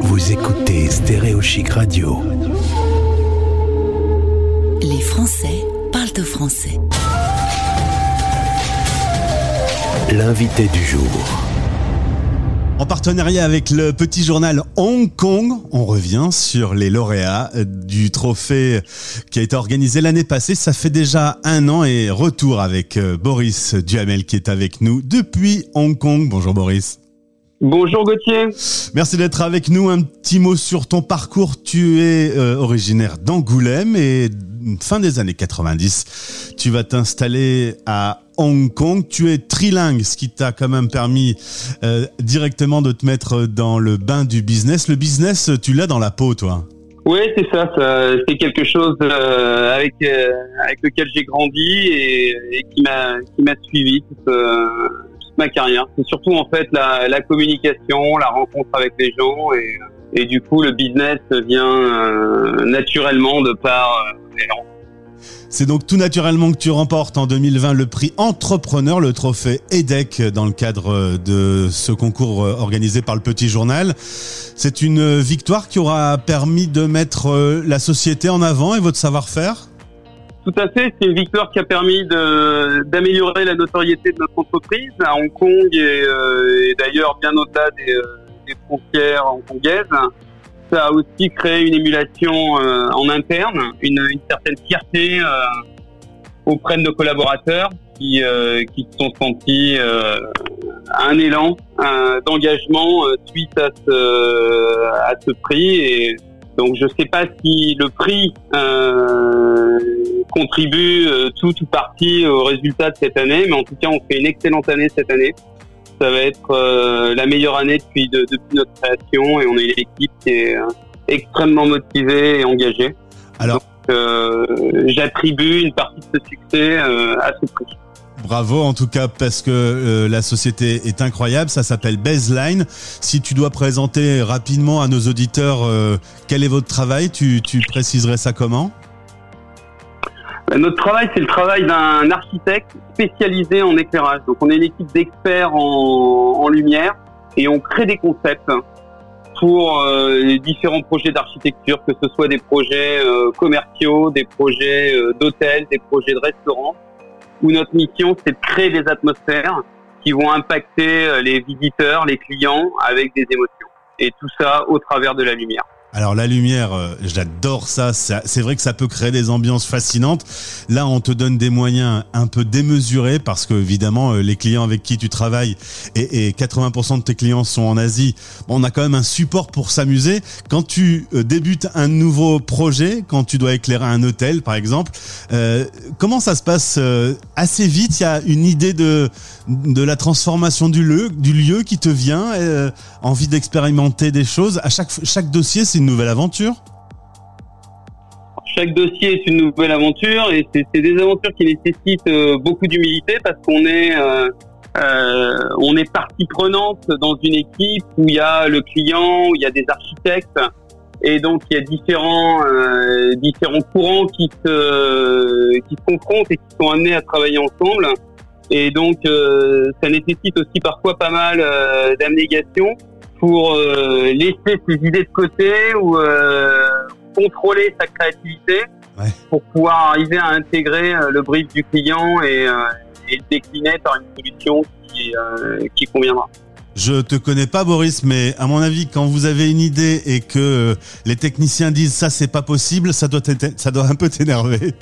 Vous écoutez Stéréo Chic Radio. Les Français parlent au français. L'invité du jour. En partenariat avec le petit journal Hong Kong, on revient sur les lauréats du trophée qui a été organisé l'année passée. Ça fait déjà un an et retour avec euh, Boris Duhamel qui est avec nous depuis Hong Kong. Bonjour Boris. Bonjour Gauthier. Merci d'être avec nous. Un petit mot sur ton parcours. Tu es euh, originaire d'Angoulême et fin des années 90, tu vas t'installer à Hong Kong. Tu es trilingue, ce qui t'a quand même permis euh, directement de te mettre dans le bain du business. Le business, tu l'as dans la peau, toi. Oui, c'est ça, C'est quelque chose euh, avec avec lequel j'ai grandi et, qui m'a qui m'a suivi toute, ma carrière. C'est surtout en fait la, communication, la rencontre avec les gens et et du coup le business vient naturellement de par c'est donc tout naturellement que tu remportes en 2020 le prix Entrepreneur, le trophée EDEC dans le cadre de ce concours organisé par le Petit Journal. C'est une victoire qui aura permis de mettre euh, la société en avant et votre savoir-faire? Tout à fait, c'est une victoire qui a permis d'améliorer la notoriété de notre entreprise à Hong Kong et, euh, d'ailleurs bien au-delà des, euh, des frontières hongkongaises ça a aussi créé une émulation euh, en interne, une, certaine fierté auprès de nos collaborateurs qui, se sont sentis un élan d'engagement suite à ce, prix. Donc je ne sais pas si le prix contribue tout ou partie au résultat de cette année, mais en tout cas on fait une excellente année cette année ça va être euh, la meilleure année depuis, depuis notre création et on est une équipe qui est euh, extrêmement motivée et engagée. Alors, euh, j'attribue une partie de ce succès à ce prix. Bravo en tout cas parce que la société est incroyable, ça s'appelle Baseline. Si tu dois présenter rapidement à nos auditeurs quel est votre travail, tu, préciserais ça comment? Euh, notre travail, c'est le travail d'un architecte spécialisé en éclairage. Donc, on est une équipe d'experts en, lumière et on crée des concepts pour euh, les différents projets d'architecture, que ce soit des projets euh, commerciaux, des projets d'hôtels, des projets de restaurants, où notre mission, c'est de créer des atmosphères qui vont impacter les visiteurs, les clients avec des émotions. Et tout ça au travers de la lumière. Alors la lumière, euh, j'adore ça. C'est vrai que ça peut créer des ambiances fascinantes. Là, on te donne des moyens un peu démesurés parce que évidemment, euh, les clients avec qui tu travailles et, 80% de tes clients sont en Asie. on a quand même un support pour s'amuser. Quand tu euh, débutes un nouveau projet, quand tu dois éclairer un hôtel, par exemple, comment ça se passe Assez vite, il y a une idée de la transformation du lieu, qui te vient, envie d'expérimenter des choses. À chaque chaque dossier, une nouvelle aventure chaque dossier est une nouvelle aventure et c'est des aventures qui nécessitent euh, beaucoup d'humilité parce qu'on est euh, euh, est partie prenante dans une équipe où il y a le client, où il y a des architectes et donc il y a différents différents courants qui se qui se confrontent et qui sont amenés à travailler ensemble. Et donc ça nécessite aussi parfois pas mal d'abnégation pour euh, laisser ses idées de côté ou euh, contrôler sa créativité pour pouvoir arriver à intégrer euh, le brief du client et, et le décliner par une solution qui, qui conviendra. Je te connais pas Boris, mais à mon avis, quand vous avez une idée et que les techniciens disent ça c'est pas possible, ça doit ça doit un peu t'énerver.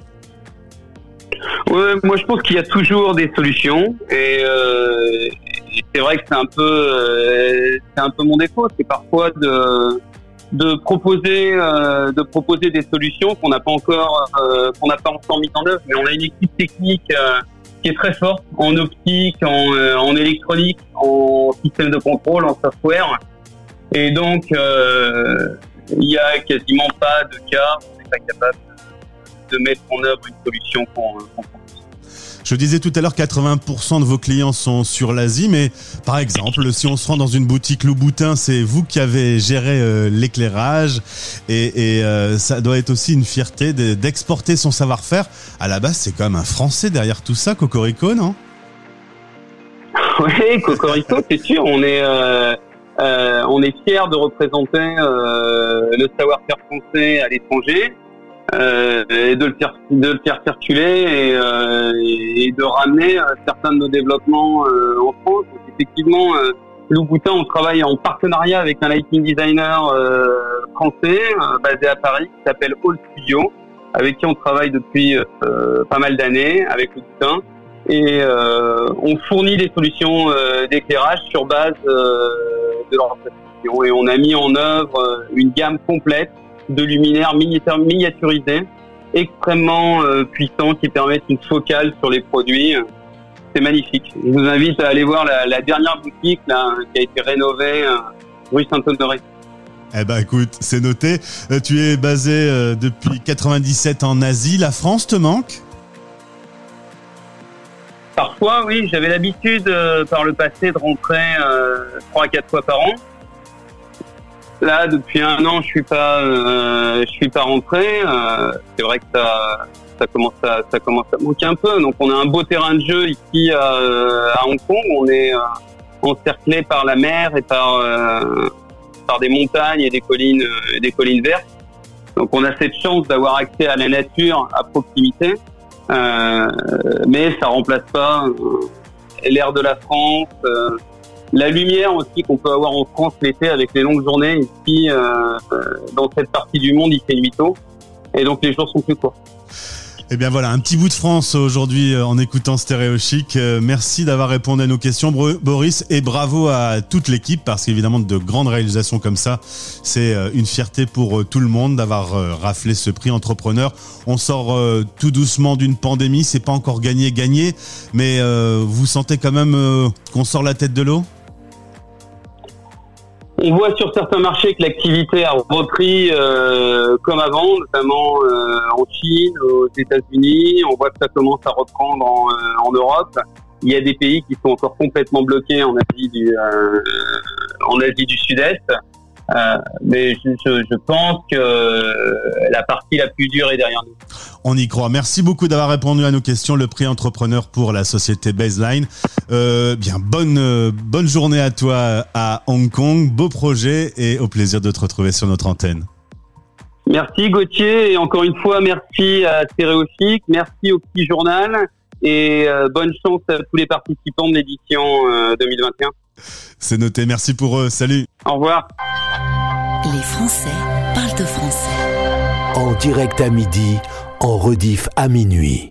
Ouais, moi je pense qu'il y a toujours des solutions et, euh, c'est vrai que c'est un peu euh, c'est un peu mon défaut, c'est parfois de de proposer euh, de proposer des solutions qu'on n'a pas encore euh, qu'on n'a pas encore mis en œuvre, mais on a une équipe technique qui est très forte en optique, en, électronique, en système de contrôle, en software, et donc il y a quasiment pas de cas où on n'est pas capable de mettre en œuvre une solution qu'on je disais tout à l'heure 80% de vos clients sont sur l'Asie, mais par exemple, si on se rend dans une boutique Louboutin, c'est vous qui avez géré euh, l'éclairage et, euh, ça doit être aussi une fierté d'exporter son savoir-faire. À la base, c'est quand même un Français derrière tout ça, Cocorico, non? Oui, Cocorico, c'est sûr. On est, euh, on est fier de représenter le savoir-faire français à l'étranger. Et de le faire de le faire circuler et, et de ramener certains de nos développements en France. Donc, effectivement, Louboutin, on travaille en partenariat avec un lighting designer euh, français euh, basé à Paris qui s'appelle All Studio, avec qui on travaille depuis euh, pas mal d'années avec Louboutin. Et on fournit des solutions d'éclairage sur base de leur prestation. Et on a mis en œuvre une gamme complète de luminaires miniaturisés, extrêmement puissants, qui permettent une focale sur les produits c'est magnifique. Je vous invite à aller voir la, dernière boutique là, qui a été rénovée euh, rue Saint-Honoré. Eh ben écoute, c'est noté. Euh, tu es basé euh, depuis 97 en Asie. La France te manque? Parfois, oui. J'avais l'habitude par le passé de rentrer trois à quatre fois par an. Là, depuis un an, je suis pas, je suis pas rentré. c'est vrai que ça, ça commence à ça commence à manquer un peu. Donc on a un beau terrain de jeu ici euh, à Hong Kong. On est euh, encerclé par la mer et par euh, par des montagnes et des collines des collines vertes. Donc on a cette chance d'avoir accès à la nature à proximité, mais ça remplace pas l'air de la France, la lumière aussi qu'on peut avoir en France l'été avec les longues journées. Ici, dans cette partie du monde, il fait nuit tôt, et donc les jours sont plus courts. Eh bien voilà, un petit bout de France aujourd'hui euh, en écoutant Stéréo Chic. Euh, merci d'avoir répondu à nos questions, Boris, et bravo à toute l'équipe parce qu'évidemment de grandes réalisations comme ça, c'est euh, une fierté pour tout le monde d'avoir raflé ce prix entrepreneur. On sort tout doucement d'une pandémie, c'est pas encore gagné gagné, mais vous sentez quand même qu'on sort la tête de l'eau? On voit sur certains marchés que l'activité a repris euh, comme avant, notamment euh, en Chine, aux États-Unis. On voit que ça commence à reprendre en, euh, en, Europe. Il y a des pays qui sont encore complètement bloqués en Asie du, en Asie du Sud-Est. Euh, mais je, je, pense que la partie la plus dure est derrière nous. On y croit. Merci beaucoup d'avoir répondu à nos questions. Le prix entrepreneur pour la société Baseline. Euh, bien, bonne euh, bonne journée à toi à Hong Kong. Beau projet et au plaisir de te retrouver sur notre antenne. Merci Gauthier et encore une fois merci à Stéréochic, merci au petit journal et euh, bonne chance à tous les participants de l'édition 2021. C'est noté, merci pour eux, salut. Au revoir. Les Français parlent de français. En direct à midi, en rediff à minuit.